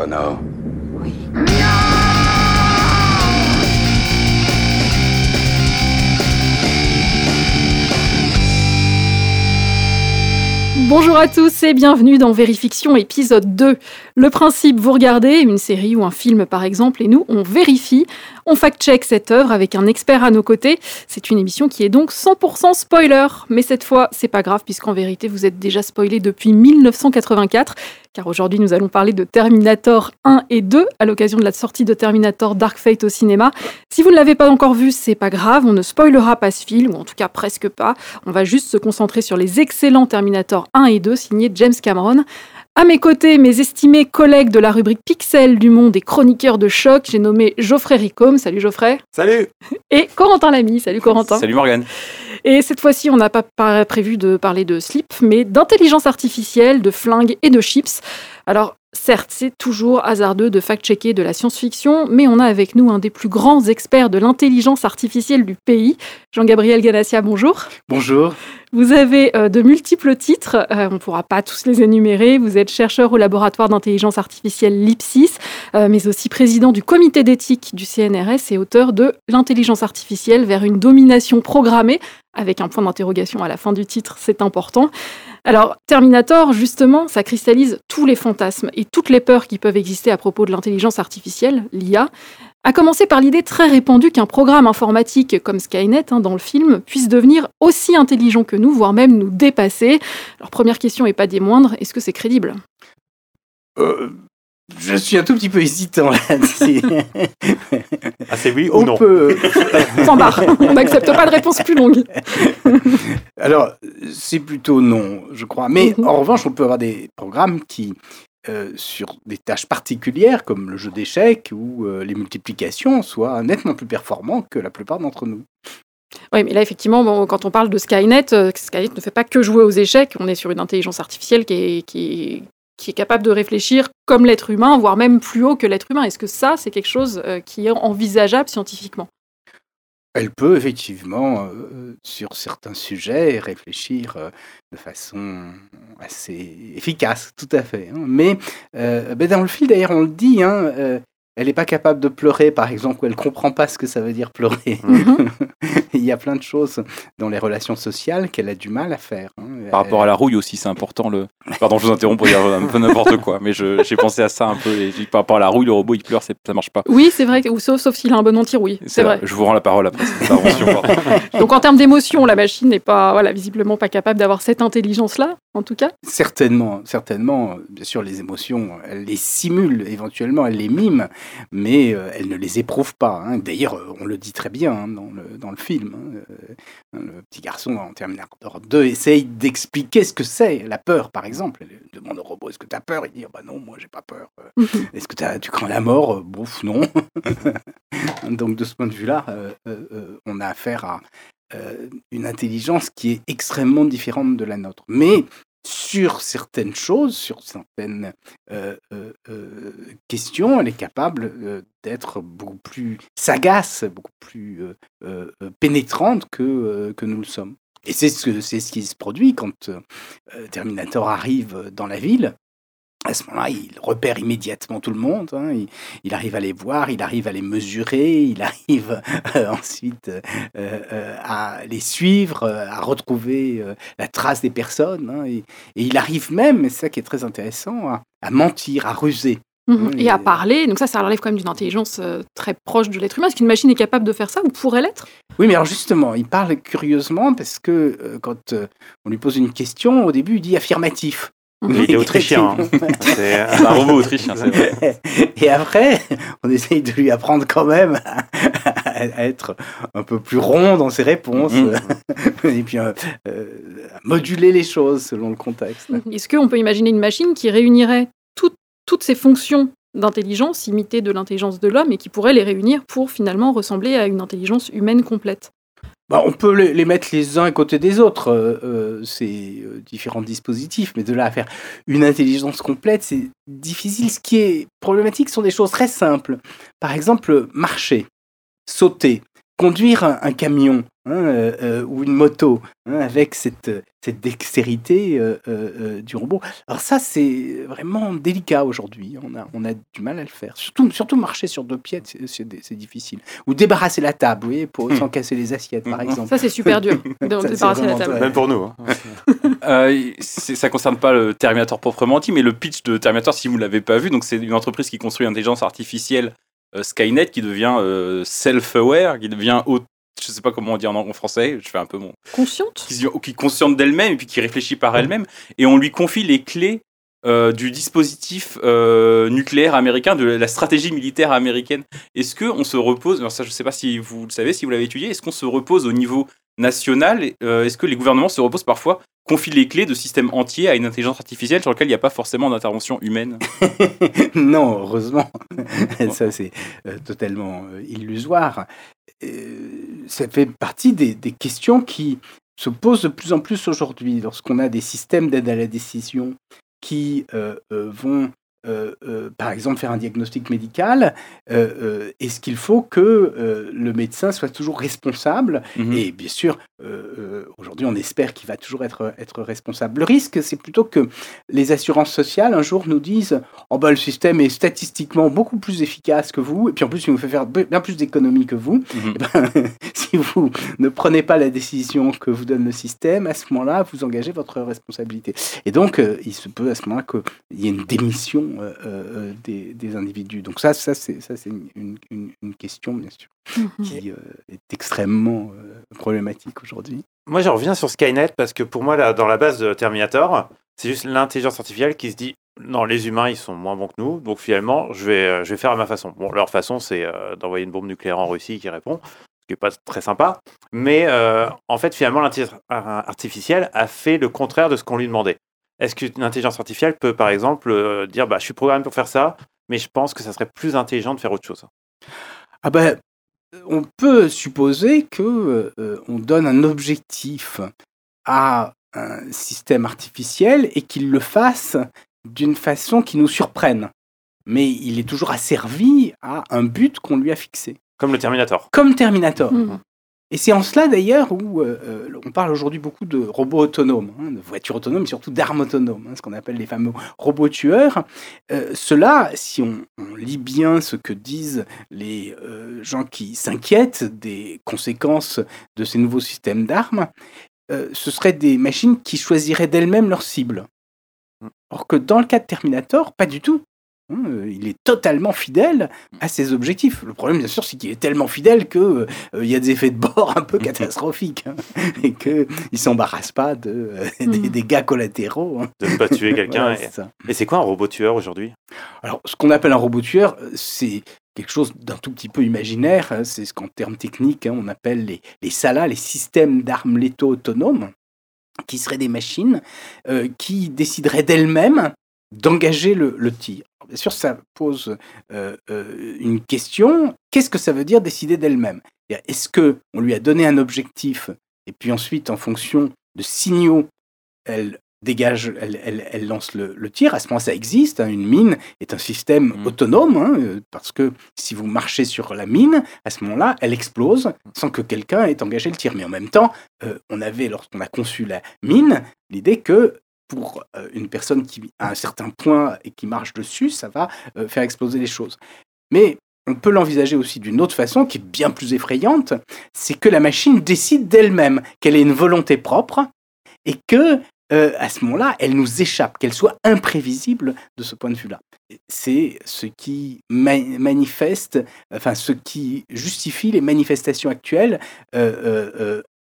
Connor Oui. Bonjour à tous et bienvenue dans Vérifiction épisode 2. Le principe, vous regardez une série ou un film par exemple et nous on vérifie, on fact-check cette œuvre avec un expert à nos côtés. C'est une émission qui est donc 100% spoiler, mais cette fois c'est pas grave puisqu'en vérité vous êtes déjà spoilé depuis 1984 car aujourd'hui nous allons parler de Terminator 1 et 2 à l'occasion de la sortie de Terminator Dark Fate au cinéma. Si vous ne l'avez pas encore vu, c'est pas grave, on ne spoilera pas ce film, ou en tout cas presque pas. On va juste se concentrer sur les excellents Terminator 1 et 2 signés James Cameron. À mes côtés, mes estimés collègues de la rubrique Pixel du monde et chroniqueurs de choc, j'ai nommé Geoffrey Ricom. Salut Geoffrey. Salut Et Corentin Lamy. Salut Corentin. Salut Morgane Et cette fois-ci, on n'a pas pas prévu de parler de slip, mais d'intelligence artificielle, de flingues et de chips. Alors, certes, c'est toujours hasardeux de fact-checker de la science-fiction, mais on a avec nous un des plus grands experts de l'intelligence artificielle du pays, Jean-Gabriel Ganassia, bonjour. Bonjour. Vous avez euh, de multiples titres, euh, on ne pourra pas tous les énumérer. Vous êtes chercheur au laboratoire d'intelligence artificielle LIPSIS, euh, mais aussi président du comité d'éthique du CNRS et auteur de L'intelligence artificielle vers une domination programmée, avec un point d'interrogation à la fin du titre, c'est important. Alors, Terminator, justement, ça cristallise tous les fantasmes et toutes les peurs qui peuvent exister à propos de l'intelligence artificielle, l'IA. À commencer par l'idée très répandue qu'un programme informatique comme Skynet hein, dans le film puisse devenir aussi intelligent que nous, voire même nous dépasser. Alors première question et pas des moindres, est-ce que c'est crédible? Euh, Je suis un tout petit peu hésitant là-dessus. ah c'est oui On ou non peut. Point barre, on n'accepte pas de réponse plus longue. Alors, c'est plutôt non, je crois. Mais Mhm. en revanche, on peut avoir des programmes qui, euh, sur des tâches particulières comme le jeu d'échecs ou euh, les multiplications, soient nettement plus performants que la plupart d'entre nous. Oui, mais là, effectivement, bon, quand on parle de Skynet, euh, Skynet ne fait pas que jouer aux échecs. On est sur une intelligence artificielle qui est, qui est, qui est capable de réfléchir comme l'être humain, voire même plus haut que l'être humain. Est-ce que ça, c'est quelque chose euh, qui est envisageable scientifiquement? Elle peut effectivement, euh, sur certains sujets, réfléchir euh, de façon assez efficace, tout à fait. hein. Mais ben, dans le film, d'ailleurs, on le dit, hein, elle n'est pas capable de pleurer, par exemple, ou elle comprend pas ce que ça veut dire pleurer. Mhm. Il y a plein de choses dans les relations sociales qu'elle a du mal à faire. hein. Par rapport à la rouille aussi, c'est important. Le... Pardon, je vous interromps pour dire un peu n'importe quoi, mais je- j'ai pensé à ça un peu. Et par rapport à la rouille, le robot il pleure, c'est- ça marche pas. Oui, c'est vrai, ou sauf, sauf s'il a un bon anti-rouille. C'est vrai. Je vous rends la parole après cette intervention. Donc en termes d'émotion, la machine n'est pas, voilà, visiblement pas capable d'avoir cette intelligence-là, en tout cas? Certainement, certainement. Bien sûr, les émotions, elle les simule éventuellement, elle les mime, mais euh, elle ne les éprouve pas. hein. D'ailleurs, euh, on le dit très bien hein, dans, le, dans le film. hein. Euh, Le petit garçon dans Terminator 2 essaye d'expliquer ce que c'est la peur, par exemple. Elle demande au robot Est-ce que tu as peur? Il dit Ah Bah non, moi j'ai pas peur. Est-ce que t'as- tu crains la mort? Bouf, non. Donc, de ce point de vue-là, euh, euh, euh, on a affaire à une intelligence qui est extrêmement différente de la nôtre. Mais sur certaines choses, sur certaines euh, euh, euh, questions, elle est capable euh, d'être beaucoup plus sagace, beaucoup plus euh, euh, euh, pénétrante que, euh, que nous le sommes. Et c'est ce, ce qui se produit quand euh, Terminator arrive dans la ville. À ce moment-là, il repère immédiatement tout le monde. hein. Il, il arrive à les voir, il arrive à les mesurer, il arrive euh, ensuite euh, euh, à les suivre, à retrouver la trace des personnes. hein. et, et il arrive même, et c'est ça qui est très intéressant, à, à mentir, à ruser. Mhm. Oui, Et à parler, donc ça, ça relève quand même d'une intelligence très proche de l'être humain. Est-ce qu'une machine est capable de faire ça ou pourrait l'être? Oui, mais alors justement, il parle curieusement parce que quand on lui pose une question, au début, il dit affirmatif. Il est autrichien. hein. C'est un robot autrichien, c'est vrai. Et après, on essaye de lui apprendre quand même à, à être un peu plus rond dans ses réponses, Mhm. et puis euh, euh, à moduler les choses selon le contexte. Est-ce qu'on peut imaginer une machine qui réunirait toutes- toutes ces fonctions d'intelligence imitées de l'intelligence de l'homme et qui pourrait les réunir pour finalement ressembler à une intelligence humaine complète? Bah, on peut les, mettre les uns à côté des autres, euh, euh, ces euh, différents dispositifs, mais de là à faire une intelligence complète, c'est difficile. Ce qui est problématique sont des choses très simples. Par exemple, marcher, sauter, conduire un camion. Hein. euh, euh, ou une moto, hein, avec cette, cette dextérité euh, du robot. Alors ça, c'est vraiment délicat aujourd'hui. On a, on a du mal à le faire. Surtout, surtout marcher sur deux pieds, c'est- difficile. Ou débarrasser la table, vous voyez, pour, sans casser les assiettes, par Hmm. exemple. Ça, c'est super dur de débarrasser la table. Même pour nous. hein. Euh, ça concerne pas le Terminator proprement dit, mais le pitch de Terminator, si vous ne l'avez pas vu, donc c'est une entreprise qui construit une intelligence artificielle euh, Skynet qui devient euh, self-aware, qui devient je sais pas comment on dit en, en français, je fais un peu mon Consciente qui, est consciente d'elle-même et puis qui réfléchit par elle-même, et on lui confie les clés euh, du dispositif euh, nucléaire américain, de la stratégie militaire américaine. Est-ce que on se repose, alors ça je sais pas si vous le savez, si vous l'avez étudié, est-ce qu'on se repose au niveau national euh, Est-ce que les gouvernements se reposent parfois, confient les clés de systèmes entiers à une intelligence artificielle sur lequel il n'y a pas forcément d'intervention humaine? Non, heureusement. ça, c'est euh, totalement euh, illusoire. Euh, ça fait partie des, questions qui se posent de plus en plus aujourd'hui lorsqu'on a des systèmes d'aide à la décision qui euh, euh, vont, euh, euh, par exemple, faire un diagnostic médical. euh, Est-ce qu'il faut que le médecin soit toujours responsable? Mhm. et bien sûr, aujourd'hui, on espère qu'il va toujours être, être responsable. Le risque, c'est plutôt que les assurances sociales, un jour, nous disent Oh, ben, le système est statistiquement beaucoup plus efficace que vous, et puis en plus, il nous fait faire bien plus d'économies que vous. Mhm. Eh ben, si vous ne prenez pas la décision que vous donne le système, à ce moment-là, vous engagez votre responsabilité. Et donc, il se peut à ce moment-là qu'il y ait une démission euh, euh, des, des individus. Donc, ça, ça c'est une, une- une question, bien sûr, Mhm. qui euh, est extrêmement euh, problématique aujourd'hui. Moi, je reviens sur Skynet parce que pour moi, là, dans la base de Terminator, c'est juste l'intelligence artificielle qui se dit non, les humains, ils sont moins bons que nous, donc finalement, je vais, euh, je vais faire à ma façon. Bon, leur façon, c'est euh, d'envoyer une bombe nucléaire en Russie qui répond, ce qui n'est pas très sympa. Mais euh, en fait, finalement, l'intelligence artificielle a fait le contraire de ce qu'on lui demandait. Est-ce qu'une intelligence artificielle peut, par exemple, euh, dire bah, je suis programmé pour faire ça, mais je pense que ça serait plus intelligent de faire autre chose? Ah ben, on peut supposer que euh, on donne un objectif à un système artificiel et qu'il le fasse d'une façon qui nous surprenne. Mais il est toujours asservi à un but qu'on lui a fixé. Comme le Terminator. Comme Terminator. Mhm. Et c'est en cela d'ailleurs où euh, euh, on parle aujourd'hui beaucoup de robots autonomes, hein, de voitures autonomes, mais surtout d'armes autonomes, hein, ce qu'on appelle les fameux robots tueurs. Euh, Cela, si on, on lit bien ce que disent les euh, gens qui s'inquiètent des conséquences de ces nouveaux systèmes d'armes, ce seraient des machines qui choisiraient d'elles-mêmes leur cible. Or que dans le cas de Terminator, pas du tout. Hein, euh, Il est totalement fidèle à ses objectifs. Le problème, bien sûr, c'est qu'il est tellement fidèle que euh, euh, il y a des effets de bord un peu catastrophiques hein, et qu'il ne s'embarrasse pas de, euh, des Mhm. dégâts collatéraux. hein. De ne pas tuer quelqu'un. Voilà, et- c'est quoi un robot tueur aujourd'hui? Alors, ce qu'on appelle un robot tueur, c'est quelque chose d'un tout petit peu imaginaire. hein. C'est ce qu'en termes techniques, on appelle les, les SALA, les systèmes d'armes létaux autonomes, qui seraient des machines euh, qui décideraient d'elles-mêmes d'engager le, le tir. Bien sûr, ça pose euh, euh, une question. Qu'est-ce que ça veut dire décider d'elle-même? Est-ce que on lui a donné un objectif et puis ensuite, en fonction de signaux, elle dégage, elle, elle- elle lance le, le tir? À ce moment, ça existe. hein. Une mine est un système Mhm. autonome hein, euh, parce que si vous marchez sur la mine, à ce moment-là, elle explose sans que quelqu'un ait engagé le tir. Mais en même temps, euh, on avait, lorsqu'on a conçu la mine, l'idée que pour euh, une personne qui a un certain point et qui marche dessus, ça va euh, faire exploser les choses. Mais on peut l'envisager aussi d'une autre façon qui est bien plus effrayante, c'est que la machine décide d'elle-même, qu'elle ait une volonté propre et que euh, à ce moment-là, elle nous échappe, qu'elle soit imprévisible de ce point de vue-là. C'est ce qui ma- manifeste, enfin ce qui justifie les manifestations actuelles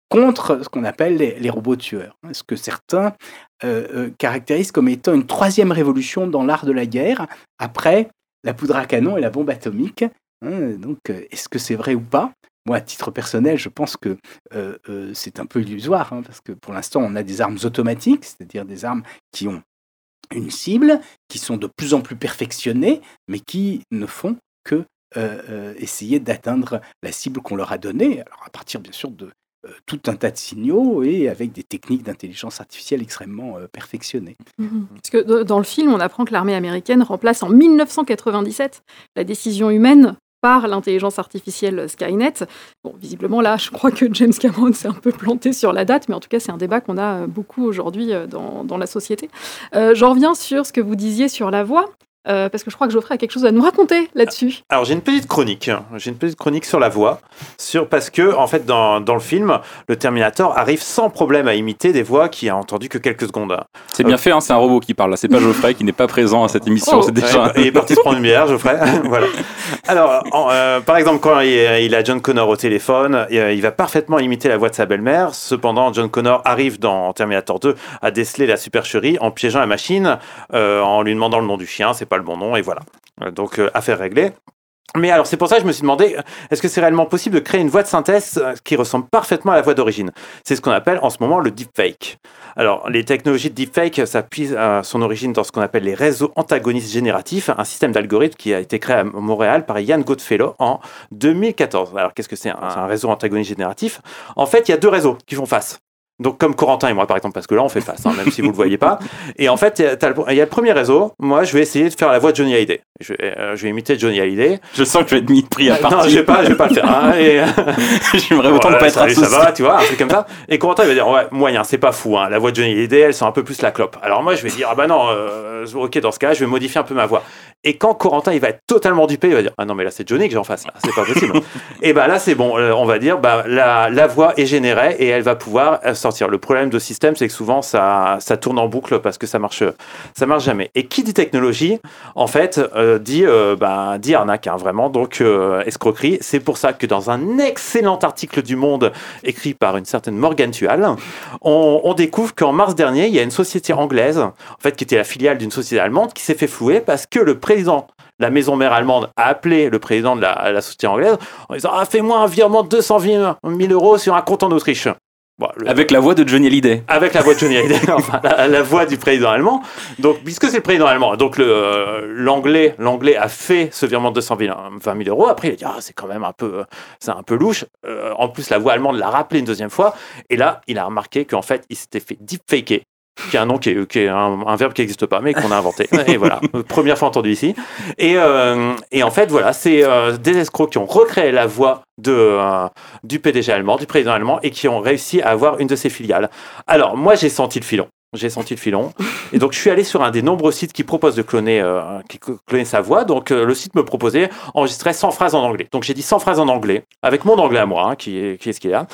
contre ce qu'on appelle les, robots tueurs. hein, Ce que certains euh, euh, caractérisent comme étant une troisième révolution dans l'art de la guerre, après la poudre à canon et la bombe atomique. hein. donc, euh, est-ce que c'est vrai ou pas? Moi, à titre personnel, je pense que c'est un peu illusoire, hein, parce que pour l'instant, on a des armes automatiques, c'est-à-dire des armes qui ont une cible, qui sont de plus en plus perfectionnées, mais qui ne font que essayer d'atteindre la cible qu'on leur a donnée, alors à partir bien sûr de tout un tas de signaux et avec des techniques d'intelligence artificielle extrêmement euh, perfectionnées. Mhm. Parce que dans le film, on apprend que l'armée américaine remplace en 1997 la décision humaine par l'intelligence artificielle Skynet. Bon, visiblement là, je crois que James Cameron s'est un peu planté sur la date, mais en tout cas, c'est un débat qu'on a beaucoup aujourd'hui dans, dans, la société. J'en reviens sur ce que vous disiez sur la voix. Euh, parce que je crois que Geoffrey a quelque chose à nous raconter là-dessus. Alors j'ai une petite chronique, j'ai une petite chronique sur la voix, sur parce que en fait dans, dans, le film, le Terminator arrive sans problème à imiter des voix qu'il a entendu que quelques secondes. C'est bien euh, fait, hein, c'est un robot qui parle là, c'est pas Geoffrey qui n'est pas présent à cette émission. Oh, déjà... il est parti se prendre une bière, Geoffrey. voilà. Alors euh, par exemple quand il, a John Connor au téléphone, il va parfaitement imiter la voix de sa belle-mère. Cependant, John Connor arrive dans Terminator 2 à déceler la supercherie en piégeant la machine, en lui demandant le nom du chien. C'est le bon nom, et voilà. Euh, donc, euh, affaire réglée. Mais alors, c'est pour ça que je me suis demandé, est-ce que c'est réellement possible de créer une voix de synthèse euh, qui ressemble parfaitement à la voix d'origine? C'est ce qu'on appelle en ce moment le deepfake. Alors, les technologies de deepfake, puise à son origine dans ce qu'on appelle les réseaux antagonistes génératifs, un système d'algorithmes qui a été créé à Montréal par Ian Goodfellow en 2014. Alors, qu'est-ce que c'est un, réseau antagoniste génératif? En fait, il y a deux réseaux qui font face. Donc comme Corentin et moi par exemple, parce que là on fait face, hein, même si vous le voyez pas. Et en fait, il y, a le premier réseau. Moi, je vais essayer de faire la voix de Johnny Hallyday. Je vais, euh, je vais imiter Johnny Hallyday. Je sens que je vais être mis de prix à partir. Non, je vais pas, je vais pas le faire. Hein, et... J'aimerais autant ne pas être associé. Ça va, tu vois, un truc comme ça. Et Corentin il va dire ouais, moyen, c'est pas fou. Hein. La voix de Johnny Hallyday, elle sent un peu plus la clope. Alors moi, je vais dire ah bah non, euh, ok dans ce cas, je vais modifier un peu ma voix. Et quand Corentin il va être totalement dupé, il va dire ah non mais là c'est Johnny que j'en fasse, c'est pas possible. et bah là c'est bon, euh, on va dire bah la, la voix est générée et elle va pouvoir sortir. Le problème de système, c'est que souvent ça, ça tourne en boucle parce que ça marche, ça marche jamais. Et qui dit technologie, en fait, euh, dit, euh, bah, dit arnaque, hein, vraiment, donc euh, escroquerie. C'est pour ça que dans un excellent article du Monde écrit par une certaine Morgan Tual, on, on découvre qu'en mars dernier, il y a une société anglaise, en fait, qui était la filiale d'une société allemande, qui s'est fait flouer parce que le président la maison mère allemande a appelé le président de la, la société anglaise en disant ah, Fais-moi un virement de 200 000 euros sur un compte en Autriche. Avec la voix de Johnny Hallyday. Avec la voix de Johnny Hallyday, enfin la, voix du président allemand. Donc, puisque c'est le président allemand, donc l'anglais, l'anglais a fait ce virement de 220 000 euros. Après, il a dit ah, c'est quand même un peu, c'est un peu louche. Euh, en plus, la voix allemande l'a rappelé une deuxième fois. Et là, il a remarqué qu'en fait, il s'était fait deepfaker qui est un nom qui est, un, verbe qui n'existe pas, mais qu'on a inventé. Et voilà, première fois entendu ici. Et, euh, et en fait, voilà, c'est euh, des escrocs qui ont recréé la voix de, euh, du PDG allemand, du président allemand, et qui ont réussi à avoir une de ses filiales. Alors, moi, j'ai senti le filon. J'ai senti le filon. Et donc, je suis allé sur un des nombreux sites qui proposent de cloner, qui cloner sa voix. Donc, le site me proposait enregistrer 100 phrases en anglais. Donc, j'ai dit 100 phrases en anglais, avec mon anglais à moi, hein, qui, est, qui est ce qu'il y a.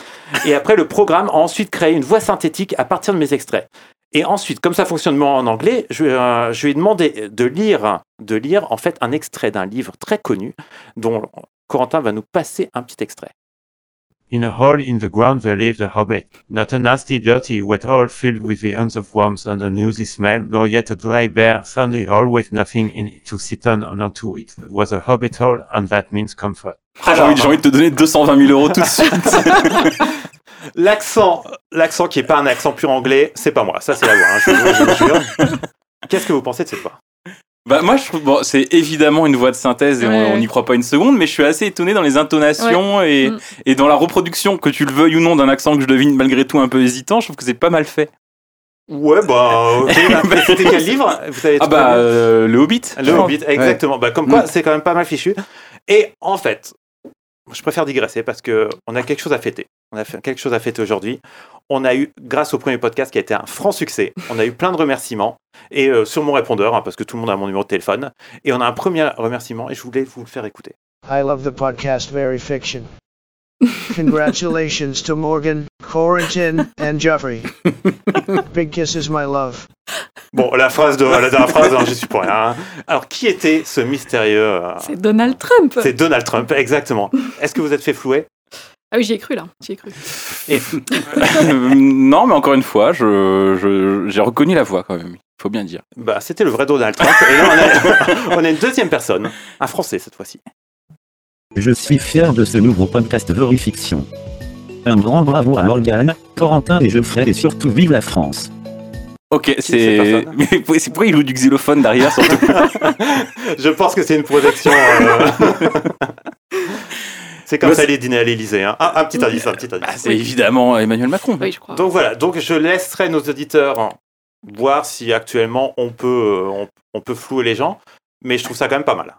Et après, le programme a ensuite créé une voix synthétique à partir de mes extraits. Et ensuite, comme ça fonctionne en anglais, je, euh, je lui ai demandé de lire, de lire en fait un extrait d'un livre très connu dont Corentin va nous passer un petit extrait. In a hole in the ground there lived a hobbit, not a nasty, dirty, wet hole filled with the ends of worms and a newsy smell, nor yet a dry, bare, sandy hole with nothing in it to sit on or onto it. It was a hobbit hole, and that means comfort. Ah, j'ai envie, envie, de te donner 220 000 euros tout de suite. L'accent, l'accent qui est pas un accent pur anglais, c'est pas moi. Ça, c'est la voix. Hein, je, jure. Qu'est-ce que vous pensez de cette voix? Bah moi je trouve bon, c'est évidemment une voix de synthèse et on n'y croit pas une seconde mais je suis assez étonné dans les intonations et, mm. et dans la reproduction que tu le veuilles ou non d'un accent que je devine malgré tout un peu hésitant je trouve que c'est pas mal fait Ouais, bah, c'était quel livre? Vous savez Ah, bah, euh, Le Hobbit. Le Hobbit, exactement. Bah, comme quoi, mm. c'est quand même pas mal fichu. Et en fait, je préfère digresser parce qu'on a quelque chose à fêter. On a fait quelque chose à fêter aujourd'hui. On a eu, grâce au premier podcast qui a été un franc succès, on a eu plein de remerciements et euh, sur mon répondeur, hein, parce que tout le monde a mon numéro de téléphone. Et on a un premier remerciement et je voulais vous le faire écouter. I love the podcast Very Fiction. Congratulations to Morgan, Corentin and Jeffrey. Big kisses, my love. Bon, la phrase de la dernière phrase, hein, je suis pour rien. Alors, qui était ce mystérieux euh, C'est Donald Trump. C'est Donald Trump, exactement. Est-ce que vous êtes fait flouer? Ah oui, j'y ai cru là, j'y ai cru. non, mais encore une fois, j'ai je, reconnu la voix quand même, il faut bien dire. Bah, c'était le vrai Donald Trump. Et là, on a, on a une deuxième personne, un Français cette fois-ci. Je suis fier de ce nouveau podcast Verifiction. Un grand bravo à Morgane, Corentin et Geoffrey et surtout vive la France. Ok, c'est. Mais pourquoi il joue du xylophone derrière surtout? Je pense que c'est une projection. Euh, c'est comme ça les dîners à l'Elysée. Hein. un petit indice, un petit indice. Ah, c'est évidemment Emmanuel Macron. Oui, je crois. Donc voilà, donc je laisserai nos auditeurs voir si actuellement on peut, on, on peut flouer les gens, mais je trouve ça quand même pas mal.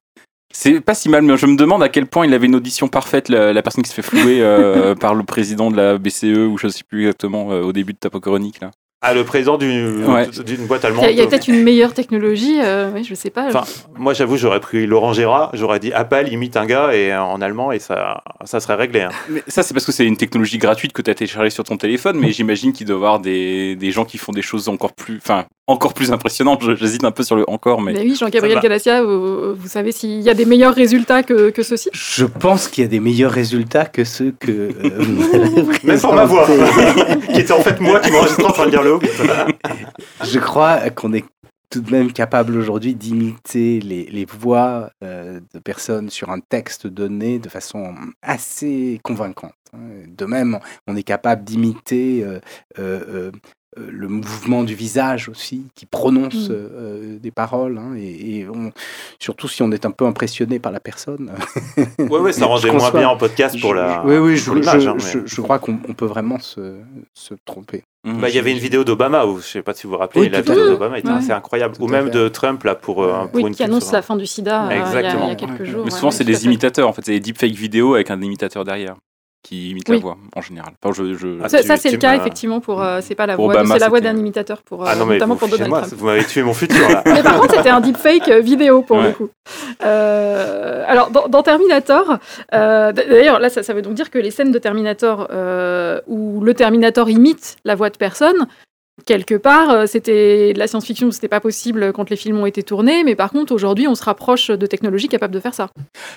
C'est pas si mal, mais je me demande à quel point il avait une audition parfaite, la, la personne qui se fait flouer euh, par le président de la BCE, ou je sais plus exactement, euh, au début de ta chronique. Là. Ah, le président d'une Ouais. boîte allemande. il y a peut-être une meilleure technologie, euh, oui, je sais pas. Enfin, moi, j'avoue, j'aurais pris Laurent Gérard, j'aurais dit Apple imite un gars et, euh, en allemand et ça, ça serait réglé. hein. Mais ça, c'est parce que c'est une technologie gratuite que tu as téléchargée sur ton téléphone, mais j'imagine qu'il doit y avoir des, des gens qui font des choses encore plus, enfin, encore plus impressionnantes. J'hésite un peu sur le encore, mais. Mais oui, Jean-Gabriel. Galassia, vous, vous savez s'il y a des meilleurs résultats que, que ceux-ci? Je pense qu'il y a des meilleurs résultats que ceux que euh, vous Même pour ma voix, qui était en fait moi qui m'enregistrais en train de dire le Je crois qu'on est tout de même capable aujourd'hui d'imiter les, les voix euh, de personnes sur un texte donné de façon assez convaincante. hein. De même, on est capable d'imiter euh, euh, le mouvement du visage aussi, qui prononce Mm. euh, des paroles, hein, et, et on- surtout si on est un peu impressionné par la personne. Ouais, ouais, ça Je rendait moins bien en podcast pour la. oui, oui, je, je- hein, mais- je- je crois qu'on on peut vraiment se, se tromper. Mmh, Bah, il y avait une vidéo d'Obama, où, je sais pas si vous vous rappelez, Oui, la vidéo d'Obama était Ouais. assez incroyable. Tout Ou même de Trump, là, pour, euh, pour Oui, une qui annonce sur la fin du sida euh, il y a- il y, a Exactement. quelques Ouais. jours. Mais ouais, souvent, c'est des imitateurs, en fait. C'est des deepfake vidéo avec un imitateur derrière qui imite la voix, en général. Enfin, je, je- Ah, Ça, c'est le cas, me- effectivement, pour. euh, c'est pas la Pour voix, c'est la voix d'un imitateur, pour, euh, Ah non, mais notamment vous, pour Donald moi, Trump. vous m'avez tué mon futur, là. Mais par contre, c'était un deepfake euh, vidéo pour le coup. Euh, alors, dans, dans Terminator, euh, d'ailleurs, là, ça, ça veut donc dire que les scènes de Terminator euh, où le Terminator imite la voix de personne, quelque part, euh, c'était de la science-fiction, c'était pas possible quand les films ont été tournés, mais par contre, aujourd'hui, on se rapproche de technologies capables de faire ça.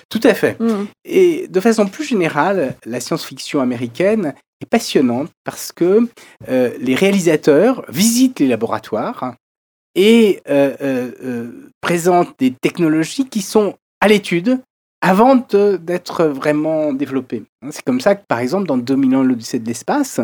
Tout à fait. Mhm. Et de façon plus générale, la science-fiction américaine est passionnante parce que euh, les réalisateurs visitent les laboratoires et euh, présentent des technologies qui sont à l'étude avant d'être vraiment développées. Hein, C'est comme ça que, par exemple, dans 2001, l'Odyssée de l'espace,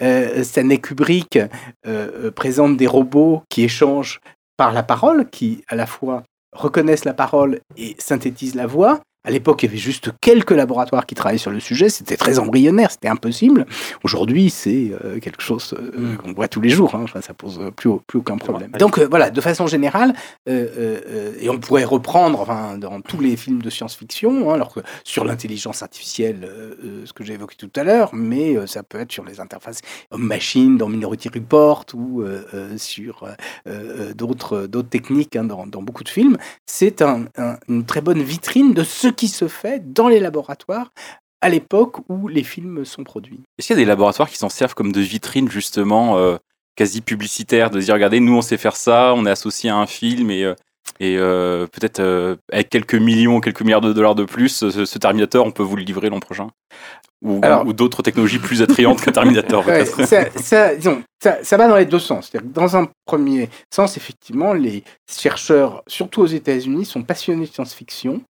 euh, Stanley Kubrick euh, euh, présente des robots qui échangent par la parole, qui à la fois reconnaissent la parole et synthétisent la voix. À l'époque, il y avait juste quelques laboratoires qui travaillaient sur le sujet. C'était très embryonnaire, c'était impossible. Aujourd'hui, c'est euh, quelque chose euh, Mm. qu'on voit tous les jours. hein. Enfin, ça pose euh, plus, plus aucun problème. Donc euh, voilà, de façon générale, euh, euh, euh, et on pourrait reprendre enfin, dans tous les films de science-fiction, hein, alors que sur l'intelligence artificielle, ce que j'ai évoqué tout à l'heure, mais ça peut être sur les interfaces homme-machine dans Minority Report ou sur d'autres d'autres techniques hein, dans, dans beaucoup de films. C'est un- un- une très bonne vitrine de ce qui se fait dans les laboratoires à l'époque où les films sont produits. Est-ce qu'il y a des laboratoires qui s'en servent comme de vitrines, justement, euh, quasi publicitaires, de dire, regardez, nous, on sait faire ça, on est associé à un film et. euh, et euh, peut-être euh, avec quelques millions, quelques milliards de dollars de plus, ce, ce Terminator, on peut vous le livrer l'an prochain? Ou, Alors- ou d'autres technologies plus attrayantes que Terminator, Ouais, ça, ça- disons, ça- ça va dans les deux sens. Dans un premier sens, effectivement, les chercheurs, surtout aux États-Unis, sont passionnés de science-fiction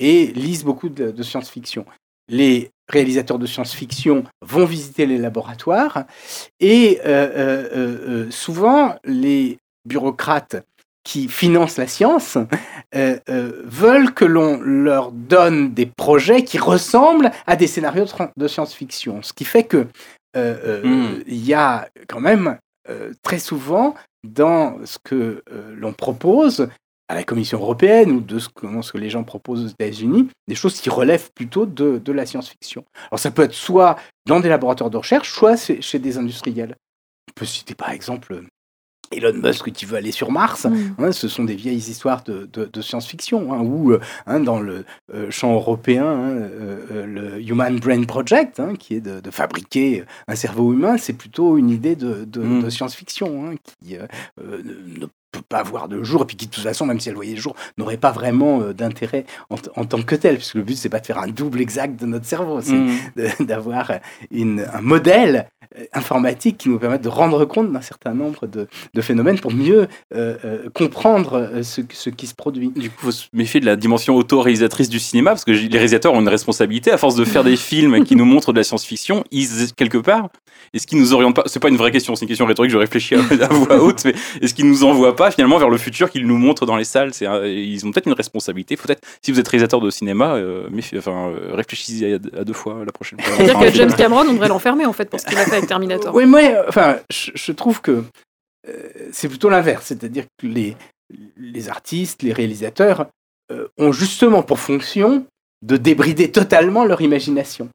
et lisent beaucoup de, de science-fiction. Les réalisateurs de science-fiction vont visiter les laboratoires et euh, euh, euh, souvent les bureaucrates qui financent la science veulent que l'on leur donne des projets qui ressemblent à des scénarios de, science-fiction. Ce qui fait que euh, euh, Mm. il y a quand même très souvent dans ce que l'on propose à la Commission européenne ou de ce que, ce que les gens proposent aux États-Unis, des choses qui relèvent plutôt de, de la science-fiction. Alors ça peut être soit dans des laboratoires de recherche, soit chez chez des industriels. On peut citer par exemple Elon Musk qui veut aller sur Mars. Mhm. Hein, ce sont des vieilles histoires de, de- de science-fiction, hein, où euh, hein, dans le euh, champ européen, hein, euh, le Human Brain Project, hein, qui est de, de fabriquer un cerveau humain, c'est plutôt une idée de, de- Mm. de science-fiction qui euh, ne ne peut pas voir de jour, et puis qui de toute façon, même si elle voyait le jour, n'aurait pas vraiment euh, d'intérêt en, en tant que tel, puisque le but, c'est pas de faire un double exact de notre cerveau, c'est Mm. de- d'avoir une- un modèle euh, informatique qui nous permette de rendre compte d'un certain nombre de, de phénomènes pour mieux euh, euh, comprendre ce, ce qui se produit. Du coup, faut se méfier de la dimension auto-réalisatrice du cinéma, parce que les réalisateurs ont une responsabilité. À force de faire des films qui nous montrent de la science-fiction, ils, quelque part, est-ce qu'ils nous orientent pas? C'est pas une vraie question, c'est une question rhétorique, je réfléchis à, à voix haute, mais est-ce qu'ils nous envoient pas finalement vers le futur qu'ils nous montrent dans les salles? C'est un- Ils ont peut-être une responsabilité. Faut peut-être, si vous êtes réalisateur de cinéma, euh, méfiez- enfin, réfléchissez à, à deux fois la prochaine fois. C'est-à-dire Enfin, que James Cameron, on devrait l'enfermer en fait pour ce qu'il a fait Oui, moi, euh, enfin, je, trouve que euh, c'est plutôt l'inverse, c'est-à-dire que les, les artistes, les réalisateurs euh, ont justement pour fonction de débrider totalement leur imagination.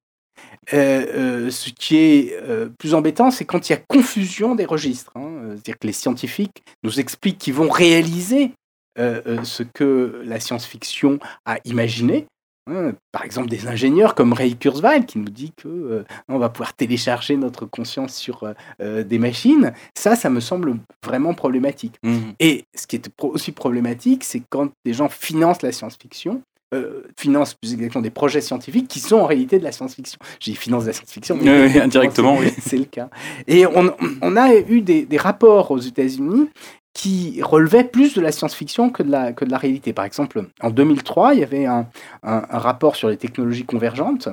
Ce qui est plus embêtant, c'est quand il y a confusion des registres. hein. C'est-à-dire que les scientifiques nous expliquent qu'ils vont réaliser ce que la science-fiction a imaginé. Par exemple, des ingénieurs comme Ray Kurzweil qui nous dit que euh, on va pouvoir télécharger notre conscience sur euh, euh, des machines. Ça, ça me semble vraiment problématique. Mhm. Et ce qui est aussi problématique, c'est quand des gens financent la science-fiction, euh, financent plus exactement des projets scientifiques qui sont en réalité de la science-fiction. J'ai dit finance de la science-fiction, Oui, oui, indirectement, oui. c'est le cas. Et on, on a eu des, des rapports aux États-Unis qui relevaient plus de la science-fiction que de la, que de la réalité. Par exemple, en 2003, il y avait un rapport sur les technologies convergentes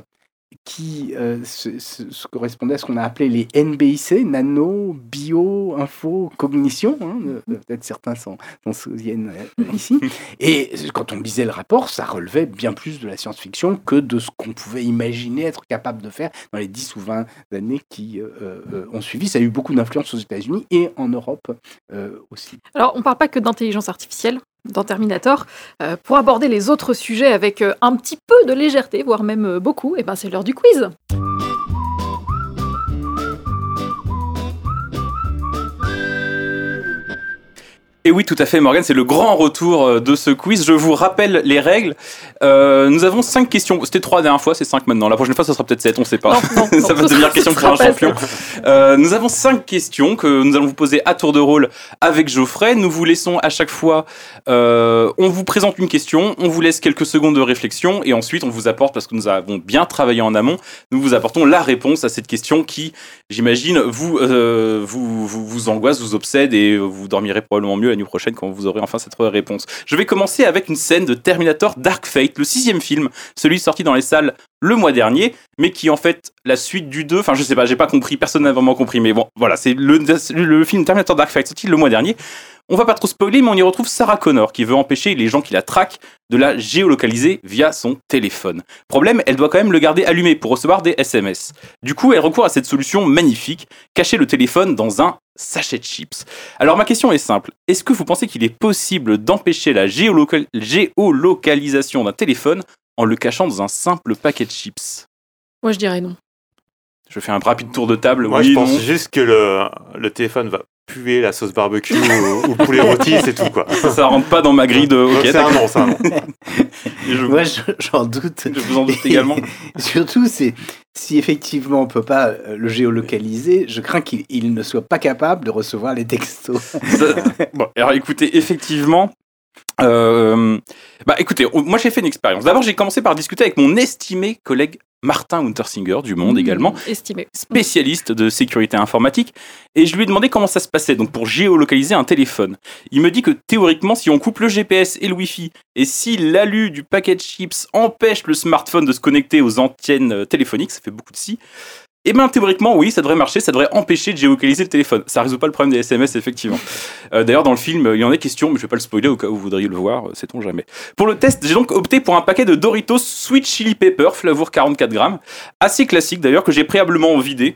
qui euh, se, se- se correspondait à ce qu'on a appelé les NBIC, nano, bio, info, cognition. hein, euh, Peut-être certains s'en souviennent euh, ici. Et quand on lisait le rapport, ça relevait bien plus de la science-fiction que de ce qu'on pouvait imaginer être capable de faire dans les 10 ou 20 années qui euh, ont suivi. Ça a eu beaucoup d'influence aux États-Unis et en Europe euh, aussi. Alors, on ne parle pas que d'intelligence artificielle dans Terminator. Euh, pour aborder les autres sujets avec euh, un petit peu de légèreté, voire même euh, beaucoup, et ben c'est l'heure du quiz. Et oui, tout à fait, Morgan, c'est le grand retour euh, de ce quiz. Je vous rappelle les règles. Euh, nous avons cinq questions. C'était trois la dernière fois, c'est cinq maintenant. La prochaine fois, ce sera peut-être sept, on sait pas. Non, non, non, ça va devenir sera- question pour un champion. Euh, nous avons cinq questions que nous allons vous poser à tour de rôle avec Geoffrey. Nous vous laissons à chaque fois, euh, on vous présente une question, on vous laisse quelques secondes de réflexion et ensuite on vous apporte, parce que nous avons bien travaillé en amont, nous vous apportons la réponse à cette question qui, j'imagine, vous, vous, vous, vous angoisse, vous obsède et vous dormirez probablement mieux la nuit prochaine quand vous aurez enfin cette réponse. Je vais commencer avec une scène de Terminator Dark Fate, le sixième film, celui sorti dans les salles le mois dernier, mais qui en fait la suite du 2. Enfin, je sais pas, j'ai pas compris, personne n'a vraiment compris, mais bon, voilà, c'est le, le film Terminator Dark Fate sorti le mois dernier. On va pas trop spoiler, mais on y retrouve Sarah Connor qui veut empêcher les gens qui la traquent de la géolocaliser via son téléphone. Problème, elle doit quand même le garder allumé pour recevoir des SMS. Du coup, elle recourt à cette solution magnifique, cacher le téléphone dans un sachet de chips. Alors ma question est simple, est-ce que vous pensez qu'il est possible d'empêcher la géolocal- géolocalisation d'un téléphone en le cachant dans un simple paquet de chips? Moi, je dirais non. Je fais un rapide tour de table. Moi, oui, je pense non. juste que le, le téléphone va puer la sauce barbecue ou, ou poulet rôti, c'est tout quoi. Ça rentre pas dans ma grille de. Ok, c'est un d'accord. non, c'est un non. Et je, Moi, je- j'en doute. je vous en doute également. Surtout, c'est si effectivement on peut pas euh, le géolocaliser, je crains qu'il il ne soit pas capable de recevoir les textos. Ça- bon, alors écoutez, effectivement. Euh, bah écoutez, moi j'ai fait une expérience. D'abord, j'ai commencé par discuter avec mon estimé collègue Martin Untersinger du Monde également, Mmh, Estimé. spécialiste de sécurité informatique, et je lui ai demandé comment ça se passait donc pour géolocaliser un téléphone. Il me dit que théoriquement, si on coupe le GPS et le Wi-Fi, et si l'alu du paquet de chips empêche le smartphone de se connecter aux antennes euh, téléphoniques, ça fait beaucoup de si. Eh bien, théoriquement, oui, ça devrait marcher, ça devrait empêcher de géolocaliser le téléphone. Ça résout pas le problème des SMS, effectivement. Euh, D'ailleurs, dans le film, il y en a question, mais je vais pas le spoiler au cas où vous voudriez le voir, euh, sait-on jamais. Pour le test, j'ai donc opté pour un paquet de Doritos Sweet Chili Pepper, flavour 44 grammes, assez classique d'ailleurs, que j'ai préalablement vidé.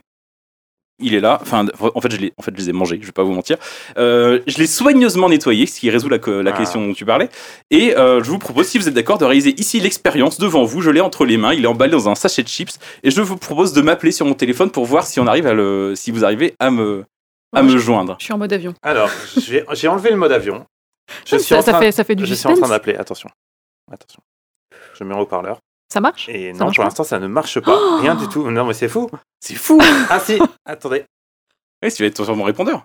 Il est là, enfin, en fait, je les, en fait, je les ai mangés, je vais pas vous mentir. Euh, je l'ai soigneusement nettoyé, ce qui résout la, la Ah. question dont tu parlais. Et euh, je vous propose, si vous êtes d'accord, de réaliser ici l'expérience devant vous. Je l'ai entre les mains, il est emballé dans un sachet de chips, et je vous propose de m'appeler sur mon téléphone pour voir si on arrive à le, si vous arrivez à me, à Ouais, me je- joindre. Je suis en mode avion. Alors, j'ai j'ai enlevé le mode avion. Je suis ça, en ça fait, ça fait du je suis en train d'appeler. Attention. Attention. Je mets en haut-parleur. Ça marche? Et Ça non, marche pour l'instant, ça ne marche pas. Oh Rien du tout. Non, mais c'est fou. C'est fou Ah si, attendez. Oui, tu vas être sur mon répondeur.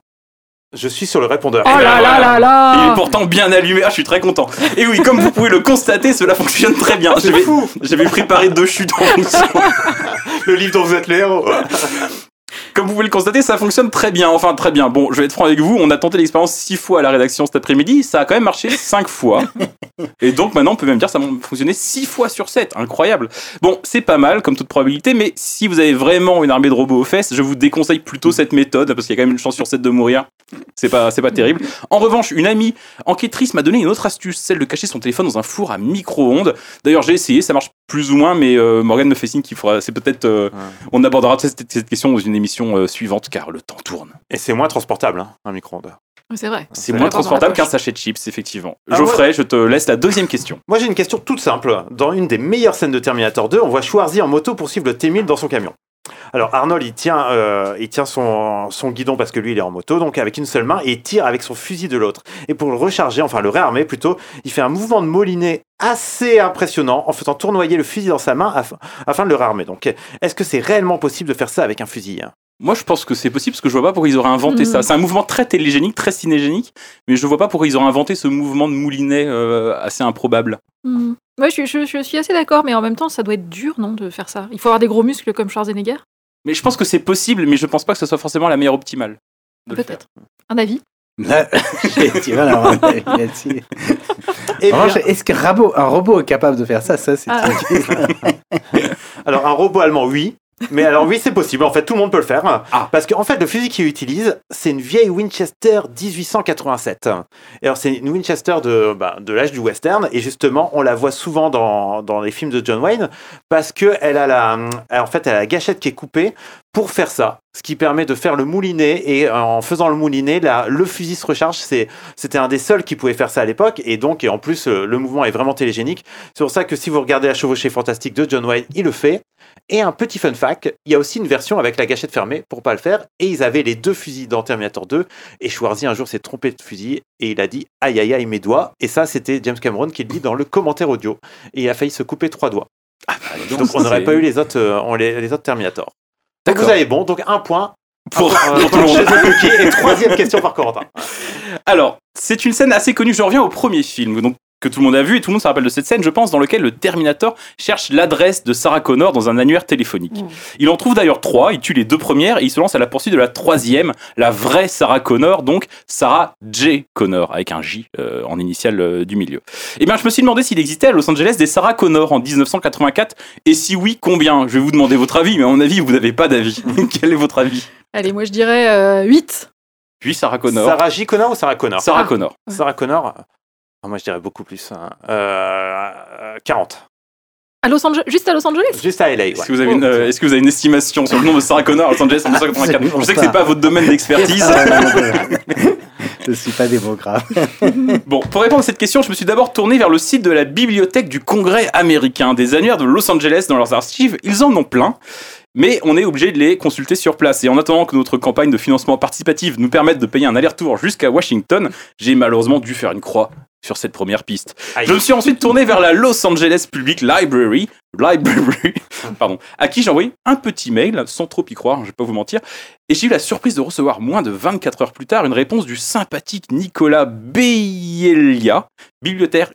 Je suis sur le répondeur. Oh là là voilà. là Il est là pourtant bien allumé. Ah, je suis très content. Et oui, comme vous pouvez le constater, cela fonctionne très bien. C'est J'avais- fou. J'avais préparé deux chutes en fonction. Le livre dont vous êtes le héros. Comme vous pouvez le constater, ça fonctionne très bien. Enfin, très bien. Bon, je vais être franc avec vous. On a tenté l'expérience six fois à la rédaction cet après-midi. Ça a quand même marché cinq fois. Et donc maintenant, on peut même dire que ça a fonctionné six fois sur 7. Incroyable. Bon, c'est pas mal, comme toute probabilité, mais si vous avez vraiment une armée de robots aux fesses, je vous déconseille plutôt cette méthode, parce qu'il y a quand même une chance sur 7 de mourir. C'est pas, c'est pas terrible. En revanche, une amie enquêtrice m'a donné une autre astuce, celle de cacher son téléphone dans un four à micro-ondes. D'ailleurs, j'ai essayé, ça marche plus ou moins, mais euh, Morgan me fait signe qu'il faudra. C'est peut-être. euh, On abordera cette, cette question dans une émission euh, suivante, car le temps tourne. Et c'est moins transportable, hein, un micro-ondes. C'est vrai. C'est moins transportable qu'un sachet de chips, effectivement. Ah Geoffrey, je te laisse la deuxième question. Moi j'ai une question toute simple. Dans une des meilleures scènes de Terminator 2, on voit Schwarzy en moto poursuivre le T-1000 dans son camion. Alors Arnold il tient, euh, il tient son, son guidon parce que lui il est en moto, donc avec une seule main, et il tire avec son fusil de l'autre. Et pour le recharger, enfin le réarmer plutôt, il fait un mouvement de molinet assez impressionnant en faisant tournoyer le fusil dans sa main afin, afin de le réarmer. Donc est-ce que c'est réellement possible de faire ça avec un fusil hein? Moi, je pense que c'est possible parce que je vois pas pourquoi ils auraient inventé ça. C'est un mouvement très télégénique, très cinégénique, mais je vois pas pourquoi ils auraient inventé ce mouvement de moulinet euh, assez improbable. Ouais, je, je- je suis assez d'accord, mais en même temps, ça doit être dur, non, de faire ça. Il faut avoir des gros muscles comme Schwarzenegger Mais je pense que c'est possible, mais je pense pas que ce soit forcément la meilleure optimale. Peut-être. Un avis? Là. Eh Est-ce qu'un robot, un robot est capable de faire ça? Ça, c'est Ah. Alors un robot allemand, oui. Mais alors oui, c'est possible. En fait, tout le monde peut le faire. Ah. Parce qu'en fait, le fusil qu'il utilise, c'est une vieille Winchester 1887. Et alors, c'est une Winchester de, bah, de l'âge du western. Et justement, on la voit souvent dans, dans les films de John Wayne parce que elle a la, en fait, elle a la gâchette qui est coupée pour faire ça. Ce qui permet de faire le moulinet. Et euh, en faisant le moulinet, la- le fusil se recharge. C'était un des seuls qui pouvait faire ça à l'époque. Et donc, et en plus, euh, le mouvement est vraiment télégénique. C'est pour ça que si vous regardez la chevauchée fantastique de John Wayne, il le fait. Et un petit fun fact, il y a aussi une version avec la gâchette fermée pour pas le faire. Et ils avaient les deux fusils dans Terminator 2. Et Schwarzy un jour s'est trompé de fusil et il a dit aïe aïe aïe mes doigts. Et ça c'était James Cameron qui le dit dans le commentaire audio. Et il a failli se couper trois doigts. Donc on n'aurait pas eu les autres, euh, on les, les autres Terminator. Donc vous avez bon, donc un point Pour- euh, pour tout le pour monde. chez Epuki et troisième question par Corentin. Alors, c'est une scène assez connue. Je reviens au premier film, donc que tout le monde a vu et tout le monde se rappelle de cette scène, je pense, dans lequel le Terminator cherche l'adresse de Sarah Connor dans un annuaire téléphonique. Mm. Il en trouve d'ailleurs trois. Il tue les deux premières et il se lance à la poursuite de la troisième, la vraie Sarah Connor, donc Sarah J. Connor avec un J euh, en initiale euh, du milieu. Eh bien, je me suis demandé s'il existait à Los Angeles des Sarah Connor en 1984 et si oui, combien? Je vais vous demander votre avis, mais à mon avis, vous n'avez pas d'avis. Quel est votre avis? Allez, moi je dirais euh, 8. Puis Sarah Connor. Sarah J. Connor ou Sarah Connor? Sarah Ah. Connor. Sarah Connor ah, Moi je dirais beaucoup plus. hein. Euh, euh, 40. À Los Angeles, juste à Los Angeles? Juste à LA. ouais. Est-ce que, vous avez une, euh, est-ce que vous avez une estimation sur le nombre de Sarah Connor à Los Angeles en 1984 Absolument Je sais que pas. c'est pas votre domaine d'expertise. Je suis pas démographe. Bon, pour répondre à cette question, je me suis d'abord tourné vers le site de la bibliothèque du Congrès américain. Des annuaires de Los Angeles dans leurs archives, ils en ont plein. Mais on est obligé de les consulter sur place. Et en attendant que notre campagne de financement participatif nous permette de payer un aller-retour jusqu'à Washington, j'ai malheureusement dû faire une croix sur cette première piste. Aïe. Je me suis ensuite tourné vers la Los Angeles Public Library, Library, pardon, à qui j'ai envoyé un petit mail, sans trop y croire, je vais pas vous mentir, et j'ai eu la surprise de recevoir moins de 24 heures plus tard une réponse du sympathique Nicolas Beyelia, bibliothécaire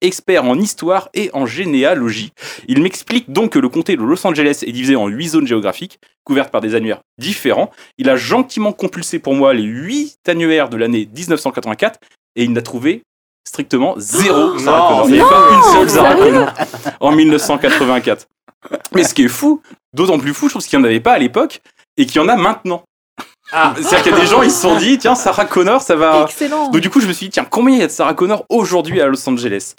expert en histoire et en généalogie. Il m'explique donc que le comté de Los Angeles est divisé en 8 zones géographiques, couvertes par des annuaires différents. Il a gentiment compulsé pour moi les 8 annuaires de l'année 1984 et il n'a trouvé strictement zéro Sarah non, Connor. Il n'y avait pas une seule Sarah Connor en 1984. Mais ce qui est fou, d'autant plus fou, je trouve qu'il n'y en avait pas à l'époque et qu'il y en a maintenant. Ah. C'est-à-dire qu'il y a des gens, ils se sont dit, tiens, Sarah Connor, ça va. Excellent Donc du coup, je me suis dit, tiens, combien il y a de Sarah Connor aujourd'hui à Los Angeles?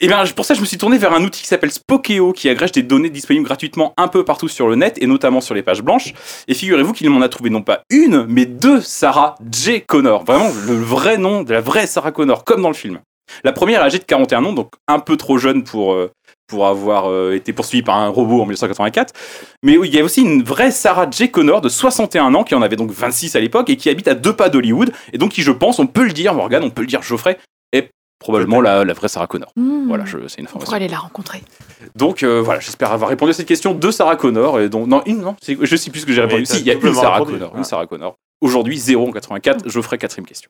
Et bien, pour ça, je me suis tourné vers un outil qui s'appelle Spokeo, qui agrège des données disponibles gratuitement un peu partout sur le net, et notamment sur les pages blanches. Et figurez-vous qu'il m'en a trouvé non pas une, mais deux Sarah J. Connor. Vraiment, le vrai nom de la vraie Sarah Connor, comme dans le film. La première est âgée de 41 ans, donc un peu trop jeune pour, euh, pour avoir euh, été poursuivie par un robot en 1984. Mais il y a aussi une vraie Sarah J. Connor de 61 ans, qui en avait donc 26 à l'époque, et qui habite à deux pas d'Hollywood, et donc qui, je pense, on peut le dire, Morgan, on peut le dire, Geoffrey, est probablement la, la vraie Sarah Connor. Hmm. Voilà, je- c'est une information. aller la rencontrer? Donc euh, voilà, j'espère avoir répondu à cette question de Sarah Connor. Et donc, non, une, non, je sais plus ce que j'ai répondu. Si, il y a une Sarah. Connor, Ah. une Sarah Connor. Aujourd'hui, 0 en 84, je ferai quatrième question.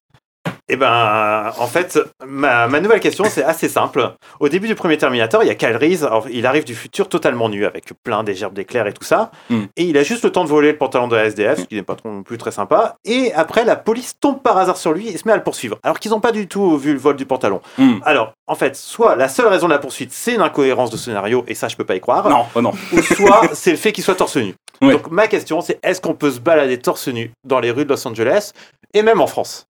Eh ben, en fait, ma, ma nouvelle question, c'est assez simple. Au début du premier Terminator, il y a Kyle Reese. Alors, il arrive du futur totalement nu, avec plein des gerbes d'éclairs et tout ça. Mm. Et il a juste le temps de voler le pantalon de la SDF, ce qui n'est pas non plus très sympa. Et après, la police tombe par hasard sur lui et se met à le poursuivre. Alors qu'ils n'ont pas du tout vu le vol du pantalon. Hmm. Alors, en fait, soit la seule raison de la poursuite, c'est une incohérence de scénario, et ça, je peux pas y croire. Non, oh non. Ou soit c'est le fait qu'il soit torse nu. Donc, ma question, c'est est-ce qu'on peut se balader torse nu dans les rues de Los Angeles et même en France?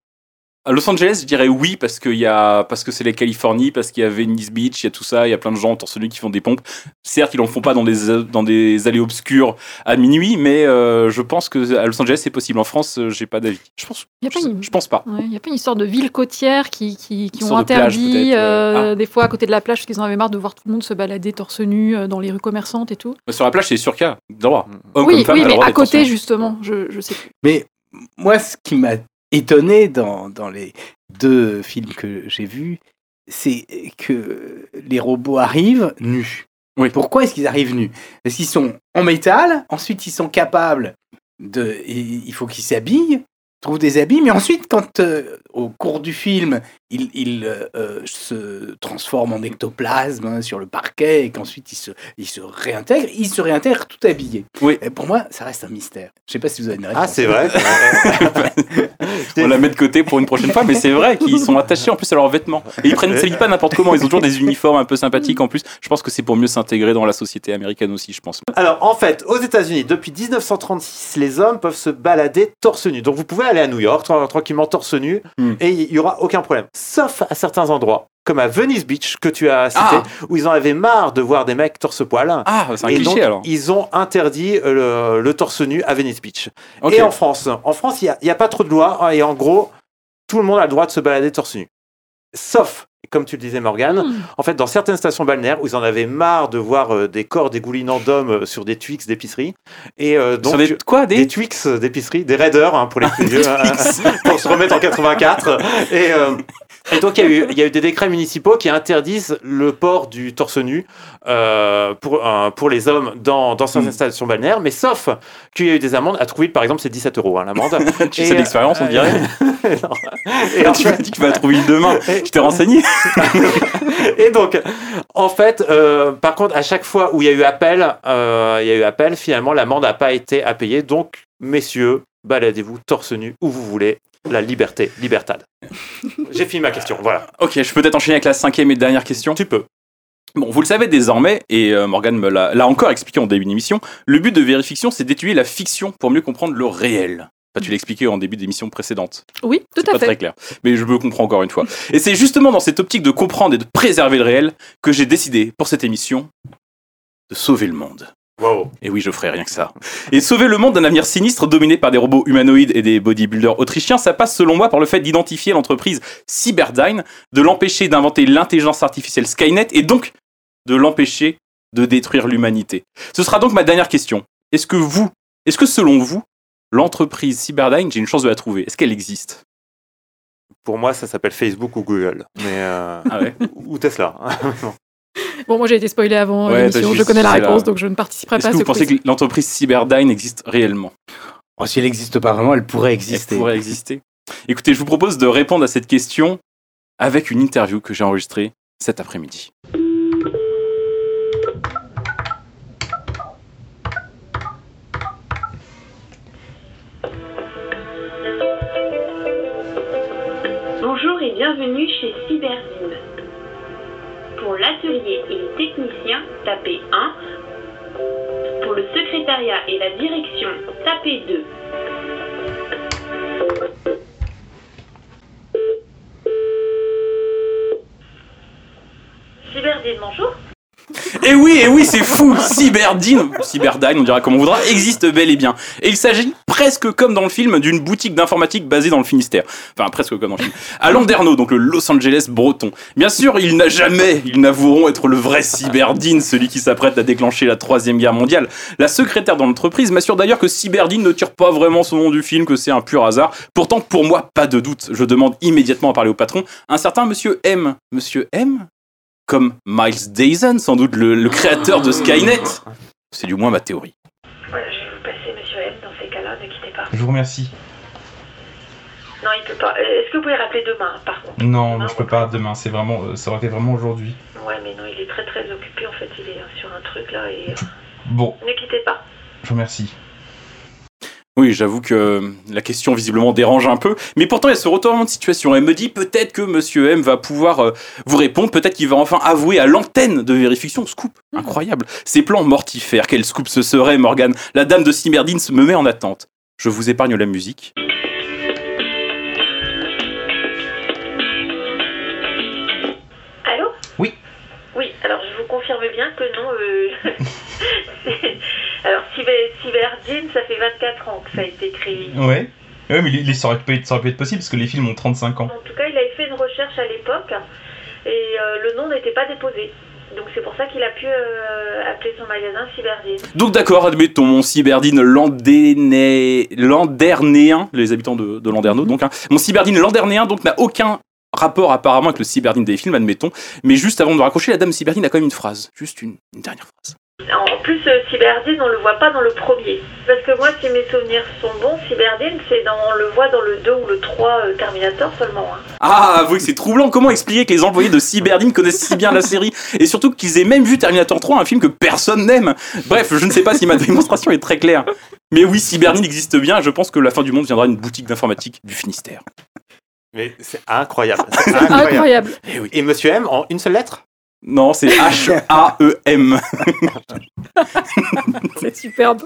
À Los Angeles, je dirais oui parce que y a parce que c'est la Californie, parce qu'il y a Venice Beach, il y a tout ça, il y a plein de gens torse nu qui font des pompes. Certes, ils en font pas dans des dans des allées obscures à minuit, mais euh, je pense que à Los Angeles c'est possible. En France, euh, j'ai pas d'avis. Je pense, Y a pas je, une- je pense pas. Il n'y a pas une histoire de ville côtière qui, qui, qui ont sorte de plage, interdit euh, Ah. des fois à côté de la plage parce qu'ils en avaient marre de voir tout le monde se balader torse nu dans les rues commerçantes et tout. Sur la plage, c'est sûr qu'il y a droit. Mm. Homme oui, comme femme, oui mais à côté justement, je, je sais plus. Mais moi, ce qui m'a étonné dans, dans les deux films que j'ai vus, c'est que les robots arrivent nus. Oui. Pourquoi est-ce qu'ils arrivent nus? Parce qu'ils sont en métal, ensuite ils sont capables de... Il faut qu'ils s'habillent, trouvent des habits, mais ensuite, quand euh, au cours du film, ils, ils, euh, euh, se transforment en ectoplasme hein, sur le parquet et qu'ensuite ils se, ils se réintègrent, ils se réintègrent tout habillés. Oui. Et pour moi, ça reste un mystère. Je sais pas si vous avez une réponse. Ah, c'est vrai. On la met de côté pour une prochaine fois, mais c'est vrai qu'ils sont attachés en plus à leurs vêtements. Et ils prennent, s'habillent pas n'importe comment. Ils ont toujours des uniformes un peu sympathiques en plus. Je pense que c'est pour mieux s'intégrer dans la société américaine aussi, je pense. Alors, en fait, aux États-Unis, depuis 1936, les hommes peuvent se balader torse nu. Donc, vous pouvez aller à New York tra- tranquillement torse nu Hmm. et il y aura aucun problème. Sauf à certains endroits, comme à Venice Beach que tu as cité, Ah. où ils en avaient marre de voir des mecs torse poil. Ah, c'est un et cliché donc, alors. ils ont interdit euh, le, le torse nu à Venice Beach. Et en France, en France, il n'y a, pas trop de lois hein, et en gros, tout le monde a le droit de se balader torse nu. Sauf, comme tu le disais Morgane, Hmm. en fait, dans certaines stations balnéaires où ils en avaient marre de voir euh, des corps dégoulinants d'hommes euh, sur des Twix d'épicerie. Et euh, donc, Sur des, quoi des des Twix d'épicerie, des Raiders hein, pour les plus vieux, hein, pour se remettre en 84. Et, euh, et donc, il y, a eu, il y a eu des décrets municipaux qui interdisent le port du torse nu euh, pour, euh, pour les hommes dans, dans certaines Mm. stations balnéaires, mais sauf qu'il y a eu des amendes. À Trouville, par exemple, c'est 17 euros hein, l'amende. Tu Et, sais l'expérience, on euh, dirait. Et en tu m'as dit que tu vas trouver demain. Et- Je t'ai renseigné. et donc, en fait, euh, par contre, à chaque fois où il y a eu appel, il y a eu appel, finalement, l'amende n'a pas été à payer. Donc, messieurs, baladez-vous torse nu où vous voulez. La liberté, libertad. J'ai fini ma question, voilà. Ok, je peux peut-être enchaîner avec la cinquième et dernière question. Tu peux. Bon, vous le savez désormais, et euh, Morgan me l'a encore expliqué en début d'émission, le but de Vérifiction, c'est d'étudier la fiction pour mieux comprendre le réel. Enfin, tu l'as expliqué en début d'émission précédente. Oui, tout C'est à pas fait. très clair. Mais je me comprends encore une fois. Et c'est justement dans cette optique de comprendre et de préserver le réel que j'ai décidé, pour cette émission, de sauver le monde. Wow. Et oui, je ferai rien que ça. Et sauver le monde d'un avenir sinistre dominé par des robots humanoïdes et des bodybuilders autrichiens, ça passe selon moi par le fait d'identifier l'entreprise Cyberdyne, de l'empêcher d'inventer l'intelligence artificielle Skynet et donc de l'empêcher de détruire l'humanité. Ce sera donc ma dernière question. Est-ce que vous, est-ce que selon vous, l'entreprise Cyberdyne, j'ai une chance de la trouver, est-ce qu'elle existe? Pour moi, ça s'appelle Facebook ou Google. Mais, euh, Ah ouais? ou Tesla. Bon, moi j'ai été spoilé avant Ouais, l'émission, t'as je connais la réponse, donc je ne participerai Est-ce pas à que ce vous pensez que l'entreprise Cyberdyne existe réellement? Oh, si elle n'existe pas vraiment, elle pourrait exister. Elle pourrait exister. Écoutez, je vous propose de répondre à cette question avec une interview que j'ai enregistrée cet après-midi. Bonjour et bienvenue chez Cyberdine. Pour l'atelier et les techniciens, tapez 1. Pour le secrétariat et la direction, tapez 2. Cyberdine, bonjour. Et oui, et oui, c'est fou Cyberdyne, Cyberdyne, on dira comme on voudra, existe bel et bien. Et il s'agit presque comme dans le film d'une boutique d'informatique basée dans le Finistère. Enfin, presque comme dans le film. À Landerneau, donc le Los Angeles breton. Bien sûr, il n'a jamais, ils n'avoueront être le vrai Cyberdyne, celui qui s'apprête à déclencher la troisième guerre mondiale. La secrétaire dans l'entreprise m'assure d'ailleurs que Cyberdyne ne tire pas vraiment son nom du film, que c'est un pur hasard. Pourtant, pour moi, pas de doute. Je demande immédiatement à parler au patron, un certain monsieur M. Monsieur M? Comme Miles Dyson, sans doute le, le créateur de Skynet. C'est du moins ma théorie. Voilà, je vais vous passer Monsieur M dans ces cas-là, ne quittez pas. Je vous remercie. Non, il peut pas. Euh, Est-ce que vous pouvez rappeler demain, par contre? Non, Demain, je peux pas demain, c'est vraiment, euh, ça aurait été vraiment aujourd'hui. Ouais, mais non, il est très très occupé en fait, il est sur un truc là et. euh, Bon, Ne quittez pas. je vous remercie. Oui, j'avoue que la question visiblement dérange un peu, mais pourtant il y a ce retournement de situation. Elle me dit peut-être que Monsieur M va pouvoir euh, vous répondre, peut-être qu'il va enfin avouer à l'antenne de vérification. Scoop, incroyable. Ces plans mortifères, quel scoop ce serait, Morgan La dame de Simerdine me met en attente. Je vous épargne la musique. bien que non. Euh... Alors, Cyberdine, ça fait 24 ans que ça a été créé. Ouais. Mais il, ça, aurait pu, ça aurait pu être possible parce que les films ont 35 ans. En tout cas, il avait fait une recherche à l'époque et euh, le nom n'était pas déposé. Donc c'est pour ça qu'il a pu euh, appeler son magasin Cyberdine. Donc d'accord, admettons, mon Cyberdine Landéné... Landernéen, les habitants de, de Landerneau, donc, hein. mon Cyberdine Landernéen donc n'a aucun rapport apparemment avec le cyberdine des films, admettons. Mais juste avant de raccrocher, la dame cyberdine a quand même une phrase, juste une, une dernière phrase. En plus, euh, Cyberdine, on le voit pas dans le premier. Parce que moi, si mes souvenirs sont bons, Cyberdine, c'est dans, on le voit dans le 2 ou le 3 euh, Terminator seulement. hein. Ah, que c'est troublant. Comment expliquer que les employés de Cyberdine connaissent si bien la série et surtout qu'ils aient même vu Terminator 3, un film que personne n'aime? Bref, je ne sais pas si ma démonstration est très claire. Mais oui, Cyberdine existe bien. Je pense que la fin du monde viendra d'une boutique d'informatique du Finistère. Mais c'est incroyable. C'est incroyable. Incroyable. Eh oui. Et Monsieur M en une seule lettre? Non, c'est H-A-E-M. C'est superbe.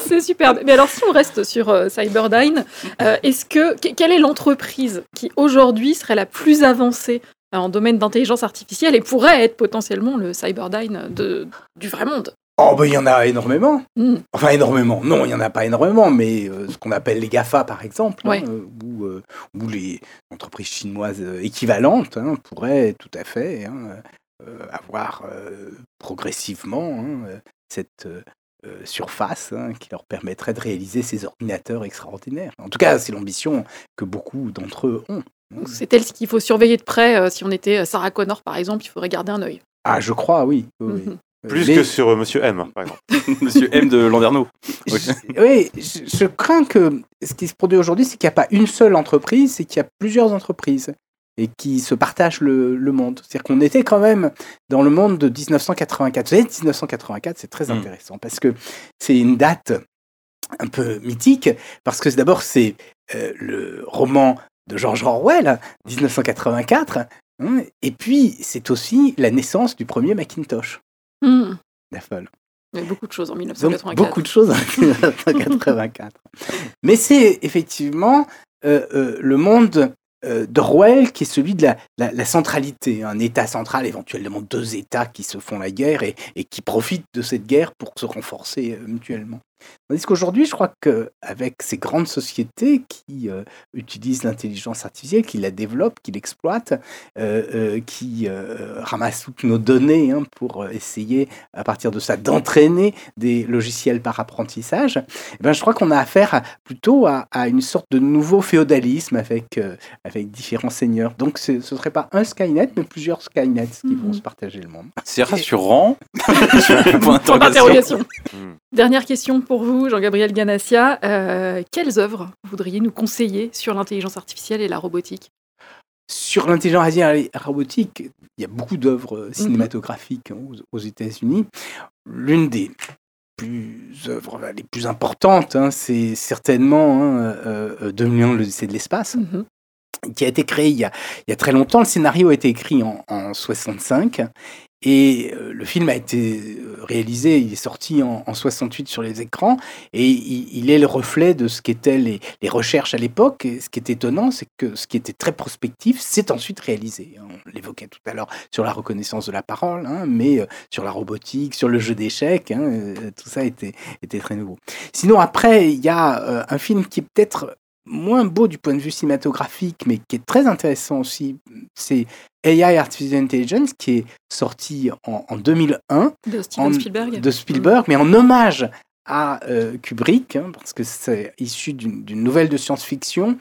C'est superbe. Mais alors, si on reste sur euh, Cyberdyne, euh, est-ce que que- quelle est l'entreprise qui aujourd'hui serait la plus avancée euh, en domaine d'intelligence artificielle et pourrait être potentiellement le Cyberdyne de, du vrai monde? Oh, ben il y en a énormément. Hmm. Enfin, énormément. Non, il n'y en a pas énormément, mais euh, ce qu'on appelle les GAFA, par exemple, hein, Ouais. euh, ou, euh, ou les entreprises chinoises euh, équivalentes hein, pourraient tout à fait hein, euh, avoir progressivement cette surface qui leur permettrait de réaliser ces ordinateurs extraordinaires. En tout cas, c'est l'ambition que beaucoup d'entre eux ont. C'est elle qu'il faut surveiller de près. si on était Sarah Connor, par exemple, il faudrait garder un œil. Ah, je crois, oui. oui, oui. Mhm. Plus Mais- que sur euh, Monsieur M, par exemple. Monsieur M de Landerneau. Oui. Je- Oui, je, je crains que ce qui se produit aujourd'hui, c'est qu'il n'y a pas une seule entreprise, c'est qu'il y a plusieurs entreprises et qui se partagent le, le monde. C'est-à-dire qu'on était quand même dans le monde de 1984. Vous savez, 1984, c'est très Mm. intéressant parce que c'est une date un peu mythique, parce que d'abord, c'est euh, le roman de George Orwell, 1984, hein, et puis c'est aussi la naissance du premier Macintosh Hmm. d'Apple. Il y a beaucoup de choses en Donc, 1984. beaucoup de choses en 1984. Mais c'est effectivement euh, euh, le monde euh, d'Orwell qui est celui de la, la- la centralité, un État central, éventuellement deux États qui se font la guerre et, et qui profitent de cette guerre pour se renforcer euh, mutuellement. Tandis qu'aujourd'hui, je crois qu'avec ces grandes sociétés qui euh, utilisent l'intelligence artificielle, qui la développent, qui l'exploitent, euh, euh, qui euh, ramassent toutes nos données hein, pour essayer, à partir de ça, d'entraîner des logiciels par apprentissage, eh ben, je crois qu'on a affaire à- plutôt à, à une sorte de nouveau féodalisme avec, euh, avec différents seigneurs. Donc ce ce serait pas un Skynet, mais plusieurs Skynets qui vont Mhm. se partager le monde. C'est rassurant. Point d'interrogation. Hmm. Dernière question pour vous, Jean-Gabriel Ganassia. Euh, quelles œuvres voudriez nous conseiller sur l'intelligence artificielle et la robotique? Sur l'intelligence artificielle et la robotique, il y a beaucoup d'œuvres euh, cinématographiques hein, aux, aux États-Unis. L'une des plus œuvres euh, les plus importantes, hein, c'est certainement hein, euh, euh, 2001, l'Odyssée de l'espace. Mhm. qui a été créé il y a, il y a très longtemps. Le scénario a été écrit en, en 65 et euh, le film a été euh, réalisé, il est sorti en, en 68 sur les écrans et il, est le reflet de ce qu'étaient les, recherches à l'époque. Et ce qui est étonnant, c'est que ce qui était très prospectif s'est ensuite réalisé. On l'évoquait tout à l'heure sur la reconnaissance de la parole, hein, mais euh, sur la robotique, sur le jeu d'échecs, hein, tout ça était, était très nouveau. Sinon, après, il y a un film qui est peut-être moins beau du point de vue cinématographique, mais qui est très intéressant aussi, c'est AI Artificial Intelligence, qui est sorti en, en 2001 De Steven En- Spielberg de Spielberg, mais en hommage à euh, Kubrick, hein, parce que c'est issu d'une nouvelle de science-fiction.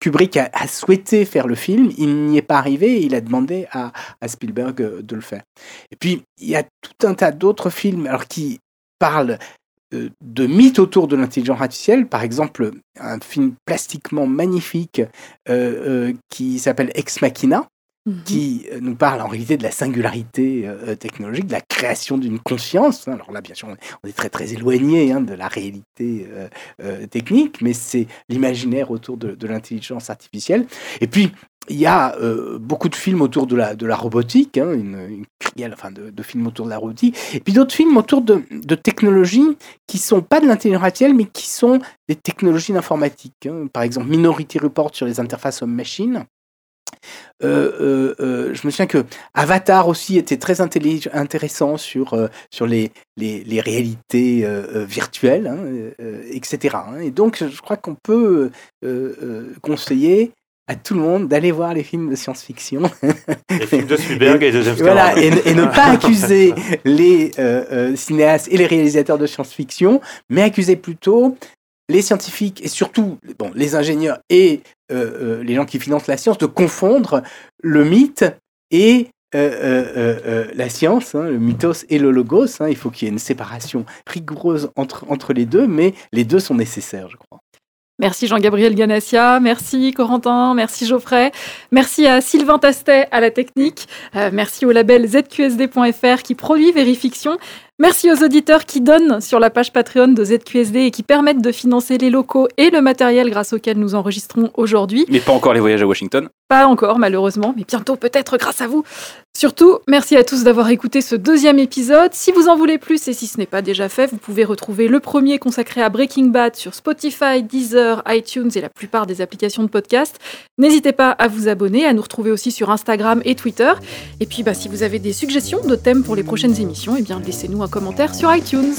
Kubrick a, a souhaité faire le film, il n'y est pas arrivé, et il a demandé à, à Spielberg euh, de le faire. Et puis, il y a tout un tas d'autres films alors, qui parlent de mythes autour de l'intelligence artificielle. Par exemple, un film plastiquement magnifique euh, euh, qui s'appelle Ex Machina, Mhm. qui euh, nous parle en réalité de la singularité euh, technologique, de la création d'une conscience. hein. Alors là, bien sûr, on est- on est très très éloigné hein, de la réalité euh, euh, technique, mais c'est l'imaginaire autour de, de l'intelligence artificielle. Et puis, il y a euh, beaucoup de films autour de la, robotique, hein, une, une crielle de, films autour de la robotique, et puis d'autres films autour de, technologies qui sont pas de l'intelligence artificielle, mais qui sont des technologies d'informatique. hein. Par exemple, Minority Report sur les interfaces homme-machine Euh, euh, je me souviens que Avatar aussi était très intéressant sur, sur les, les, réalités virtuelles, hein, etc. Et donc, je crois qu'on peut conseiller à tout le monde d'aller voir les films de science-fiction. Les films de Spielberg et de James Voilà, Cameron. et, ne- et ne pas accuser les euh, euh, cinéastes et les réalisateurs de science-fiction, mais accuser plutôt les scientifiques et surtout bon, les ingénieurs et euh, euh, les gens qui financent la science de confondre le mythe et euh, la science, hein, le mythos et le logos. hein. il faut qu'il y ait une séparation rigoureuse entre, entre les deux, mais les deux sont nécessaires, je crois. Merci Jean-Gabriel Ganassia, merci Corentin, merci Geoffrey, merci à Sylvain Tastet à la technique, euh, merci au label zqsd.fr qui produit Vérifiction, merci aux auditeurs qui donnent sur la page Patreon de ZQSD et qui permettent de financer les locaux et le matériel grâce auquel nous enregistrons aujourd'hui. Mais pas encore les voyages à Washington. Pas encore, malheureusement, mais bientôt peut-être grâce à vous. Surtout, merci à tous d'avoir écouté ce deuxième épisode. Si vous en voulez plus et si ce n'est pas déjà fait, vous pouvez retrouver le premier consacré à Breaking Bad sur Spotify, Deezer, iTunes et la plupart des applications de podcast. N'hésitez pas à vous abonner, à nous retrouver aussi sur Instagram et Twitter. Et puis, bah, si vous avez des suggestions de thèmes pour les prochaines émissions, eh bien, laissez-nous un commentaire sur iTunes.